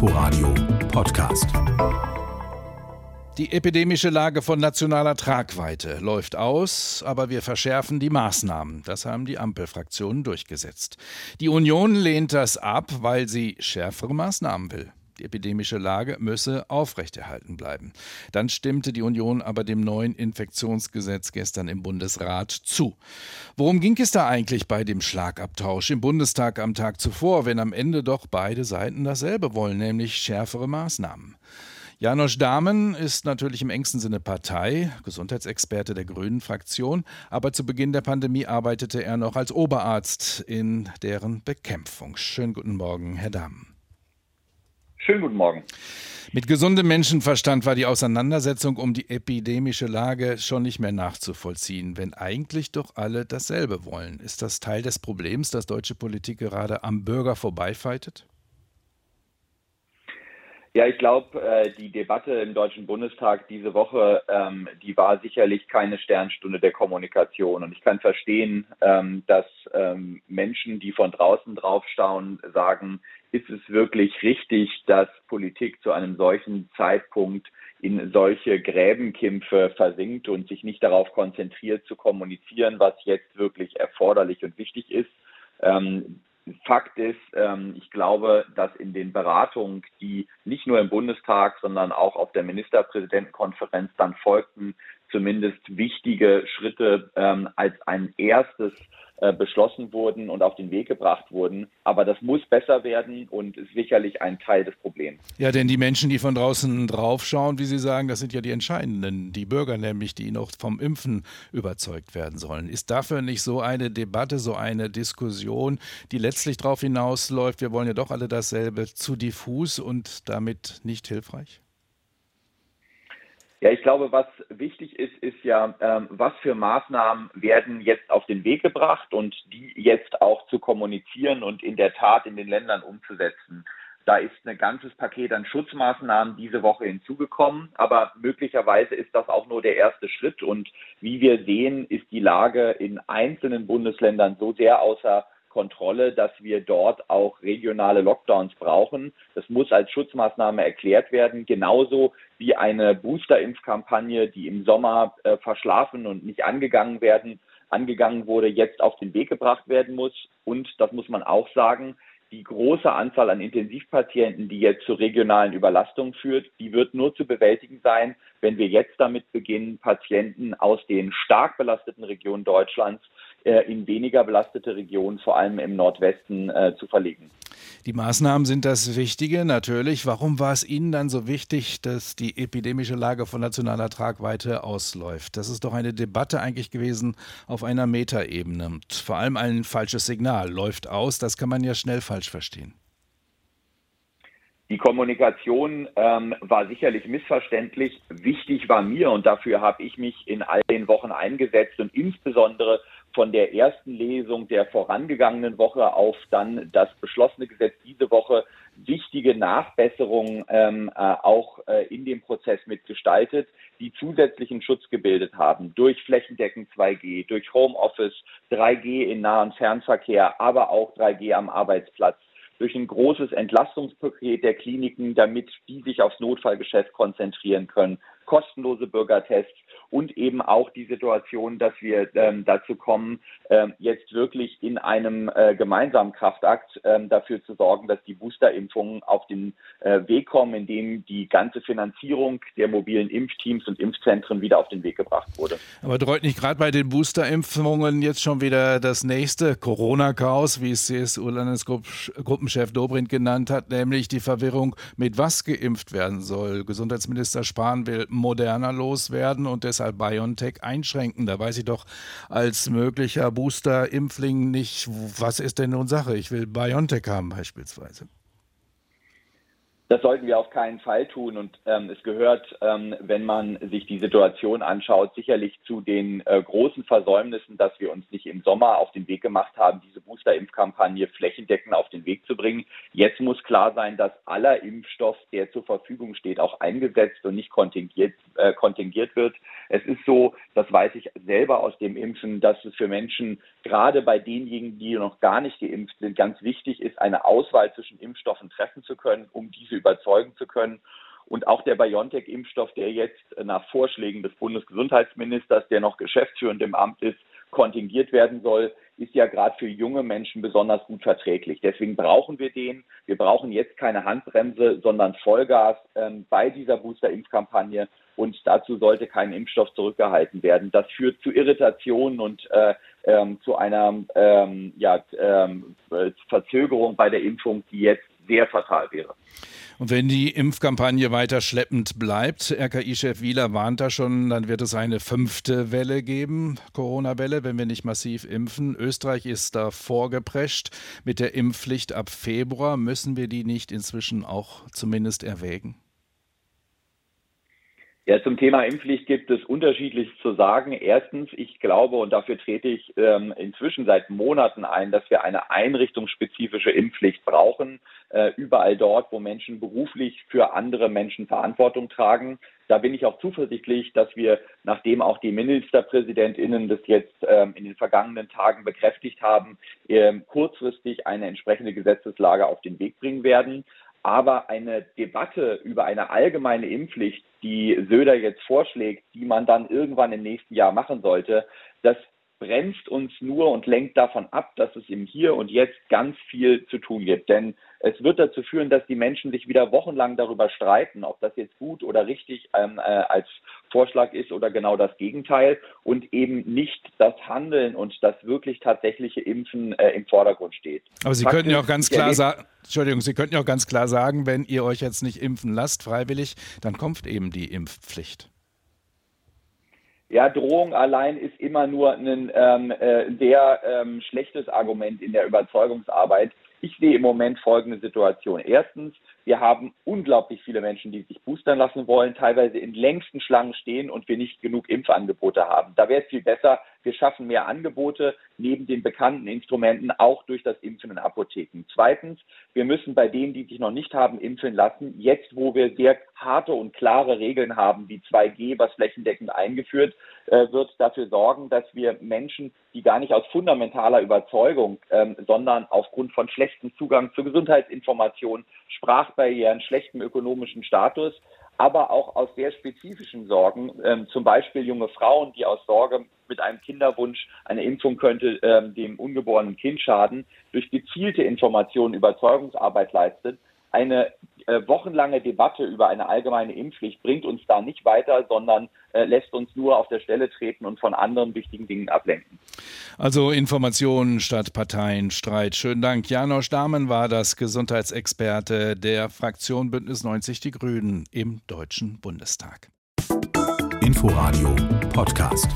Inforadio Podcast. Die epidemische Lage von nationaler Tragweite läuft aus, aber wir verschärfen die Maßnahmen. Das haben die Ampelfraktionen durchgesetzt. Die Union lehnt das ab, weil sie schärfere Maßnahmen will. Die epidemische Lage müsse aufrechterhalten bleiben. Dann stimmte die Union aber dem neuen Infektionsgesetz gestern im Bundesrat zu. Worum ging es da eigentlich bei dem Schlagabtausch im Bundestag am Tag zuvor, wenn am Ende doch beide Seiten dasselbe wollen, nämlich schärfere Maßnahmen? Janosch Dahmen ist natürlich im engsten Sinne Partei, Gesundheitsexperte der Grünen Fraktion, aber zu Beginn der Pandemie arbeitete er noch als Oberarzt in deren Bekämpfung. Schönen guten Morgen, Herr Dahmen. Schönen guten Morgen. Mit gesundem Menschenverstand war die Auseinandersetzung um die epidemische Lage schon nicht mehr nachzuvollziehen, wenn eigentlich doch alle dasselbe wollen. Ist das Teil des Problems, dass deutsche Politik gerade am Bürger vorbeifeitet? Ja, ich glaube, äh, die Debatte im Deutschen Bundestag diese Woche, ähm, die war sicherlich keine Sternstunde der Kommunikation. Und ich kann verstehen, ähm, dass ähm, Menschen, die von draußen draufschauen, sagen, ist es wirklich richtig, dass Politik zu einem solchen Zeitpunkt in solche Gräbenkämpfe versinkt und sich nicht darauf konzentriert zu kommunizieren, was jetzt wirklich erforderlich und wichtig ist. Ähm, Fakt ist, ähm, ich glaube, dass in den Beratungen, die nicht nur im Bundestag, sondern auch auf der Ministerpräsidentenkonferenz dann folgten, zumindest wichtige Schritte ähm, als ein erstes äh, beschlossen wurden und auf den Weg gebracht wurden. Aber das muss besser werden und ist sicherlich ein Teil des Problems. Ja, denn die Menschen, die von draußen draufschauen, wie Sie sagen, das sind ja die Entscheidenden, die Bürger nämlich, die noch vom Impfen überzeugt werden sollen. Ist dafür nicht so eine Debatte, so eine Diskussion, die letztlich darauf hinausläuft, wir wollen ja doch alle dasselbe, zu diffus und damit nicht hilfreich? Ja, ich glaube, was wichtig ist, ist ja, ähm, was für Maßnahmen werden jetzt auf den Weg gebracht und die jetzt auch zu kommunizieren und in der Tat in den Ländern umzusetzen. Da ist ein ganzes Paket an Schutzmaßnahmen diese Woche hinzugekommen, aber möglicherweise ist das auch nur der erste Schritt. Und wie wir sehen, ist die Lage in einzelnen Bundesländern so sehr außer Kontrolle, dass wir dort auch regionale Lockdowns brauchen. Das muss als Schutzmaßnahme erklärt werden, genauso wie eine Booster-Impfkampagne, die im Sommer äh, verschlafen und nicht angegangen werden, angegangen wurde, jetzt auf den Weg gebracht werden muss. Und das muss man auch sagen, die große Anzahl an Intensivpatienten, die jetzt zur regionalen Überlastung führt, die wird nur zu bewältigen sein, wenn wir jetzt damit beginnen, Patienten aus den stark belasteten Regionen Deutschlands in weniger belastete Regionen, vor allem im Nordwesten, äh, zu verlegen. Die Maßnahmen sind das Wichtige, natürlich. Warum war es Ihnen dann so wichtig, dass die epidemische Lage von nationaler Tragweite ausläuft? Das ist doch eine Debatte eigentlich gewesen auf einer Metaebene. vor allem ein falsches Signal. Läuft aus, das kann man ja schnell falsch verstehen. Die Kommunikation ähm, war sicherlich missverständlich. Wichtig war mir und dafür habe ich mich in all den Wochen eingesetzt und insbesondere von der ersten Lesung der vorangegangenen Woche auf dann das beschlossene Gesetz diese Woche wichtige Nachbesserungen ähm, äh, auch äh, in dem Prozess mitgestaltet, die zusätzlichen Schutz gebildet haben durch flächendeckend 2G, durch Homeoffice, 3G in Nah- und Fernverkehr, aber auch 3G am Arbeitsplatz durch ein großes Entlastungspaket der Kliniken, damit die sich aufs Notfallgeschäft konzentrieren können, kostenlose Bürgertests und eben auch die Situation, dass wir ähm, dazu kommen, ähm, jetzt wirklich in einem äh, gemeinsamen Kraftakt ähm, dafür zu sorgen, dass die Boosterimpfungen auf den äh, Weg kommen, indem die ganze Finanzierung der mobilen Impfteams und Impfzentren wieder auf den Weg gebracht wurde. Aber droht nicht gerade bei den Boosterimpfungen jetzt schon wieder das nächste Corona-Chaos, wie es CSU-Landesgruppenchef Dobrindt genannt hat, nämlich die Verwirrung, mit was geimpft werden soll. Gesundheitsminister Spahn will moderner loswerden und deshalb deshalb BioNTech einschränken. Da weiß ich doch als möglicher Booster-Impfling nicht, was ist denn nun Sache? Ich will BioNTech haben beispielsweise. Das sollten wir auf keinen Fall tun. Und ähm, es gehört, ähm, wenn man sich die Situation anschaut, sicherlich zu den äh, großen Versäumnissen, dass wir uns nicht im Sommer auf den Weg gemacht haben, diese Booster-Impfkampagne flächendeckend auf den Weg zu bringen. Jetzt muss klar sein, dass aller Impfstoff, der zur Verfügung steht, auch eingesetzt und nicht kontingiert, äh, kontingiert wird. Es ist so, weiß ich selber aus dem Impfen, dass es für Menschen, gerade bei denjenigen, die noch gar nicht geimpft sind, ganz wichtig ist, eine Auswahl zwischen Impfstoffen treffen zu können, um diese überzeugen zu können. Und auch der BioNTech-Impfstoff, der jetzt nach Vorschlägen des Bundesgesundheitsministers, der noch geschäftsführend im Amt ist, kontingiert werden soll, ist ja gerade für junge Menschen besonders gut verträglich. Deswegen brauchen wir den. Wir brauchen jetzt keine Handbremse, sondern Vollgas ähm, bei dieser Booster-Impfkampagne. Und dazu sollte kein Impfstoff zurückgehalten werden. Das führt zu Irritationen und äh, ähm, zu einer ähm, ja, ähm, Verzögerung bei der Impfung, die jetzt sehr fatal wäre. Und wenn die Impfkampagne weiter schleppend bleibt, RKI-Chef Wieler warnt da schon, dann wird es eine fünfte Welle geben, Corona-Welle, wenn wir nicht massiv impfen. Österreich ist da vorgeprescht mit der Impfpflicht ab Februar. Müssen wir die nicht inzwischen auch zumindest erwägen? Ja, zum Thema Impfpflicht gibt es unterschiedliches zu sagen. Erstens, ich glaube, und dafür trete ich ähm, inzwischen seit Monaten ein, dass wir eine einrichtungsspezifische Impfpflicht brauchen, äh, überall dort, wo Menschen beruflich für andere Menschen Verantwortung tragen. Da bin ich auch zuversichtlich, dass wir, nachdem auch die Ministerpräsidentinnen das jetzt ähm, in den vergangenen Tagen bekräftigt haben, ähm, kurzfristig eine entsprechende Gesetzeslage auf den Weg bringen werden. Aber eine Debatte über eine allgemeine Impfpflicht, die Söder jetzt vorschlägt, die man dann irgendwann im nächsten Jahr machen sollte, das bremst uns nur und lenkt davon ab, dass es im Hier und Jetzt ganz viel zu tun gibt. Denn es wird dazu führen, dass die Menschen sich wieder wochenlang darüber streiten, ob das jetzt gut oder richtig ähm, äh, als Vorschlag ist oder genau das Gegenteil und eben nicht das Handeln und das wirklich tatsächliche Impfen äh, im Vordergrund steht. Aber Sie könnten ja auch ganz klar sagen, Entschuldigung, Sie könnten ja auch ganz klar sagen, wenn ihr euch jetzt nicht impfen lasst, freiwillig, dann kommt eben die Impfpflicht. Ja, Drohung allein ist immer nur ein ähm, äh, sehr ähm, schlechtes Argument in der Überzeugungsarbeit. Ich sehe im Moment folgende Situation. Erstens, wir haben unglaublich viele Menschen, die sich boostern lassen wollen, teilweise in längsten Schlangen stehen und wir nicht genug Impfangebote haben. Da wäre es viel besser, wir schaffen mehr Angebote neben den bekannten Instrumenten auch durch das Impfen in Apotheken. Zweitens, wir müssen bei denen, die sich noch nicht haben impfen lassen, jetzt wo wir sehr harte und klare Regeln haben, wie 2G, was flächendeckend eingeführt äh, wird, dafür sorgen, dass wir Menschen, die gar nicht aus fundamentaler Überzeugung, ähm, sondern aufgrund von schlechtem Zugang zu Gesundheitsinformationen, Sprach Sprachbarrieren, schlechtem ökonomischen Status, aber auch aus sehr spezifischen Sorgen, ähm, zum Beispiel junge Frauen, die aus Sorge mit einem Kinderwunsch, eine Impfung könnte ähm, dem ungeborenen Kind schaden, durch gezielte Informationen Überzeugungsarbeit leistet. Eine äh, wochenlange Debatte über eine allgemeine Impfpflicht bringt uns da nicht weiter, sondern äh, lässt uns nur auf der Stelle treten und von anderen wichtigen Dingen ablenken. Also Informationen statt Parteienstreit. Schönen Dank. Janosch Dahmen war das Gesundheitsexperte der Fraktion Bündnis 90 Die Grünen im Deutschen Bundestag. Inforadio Podcast.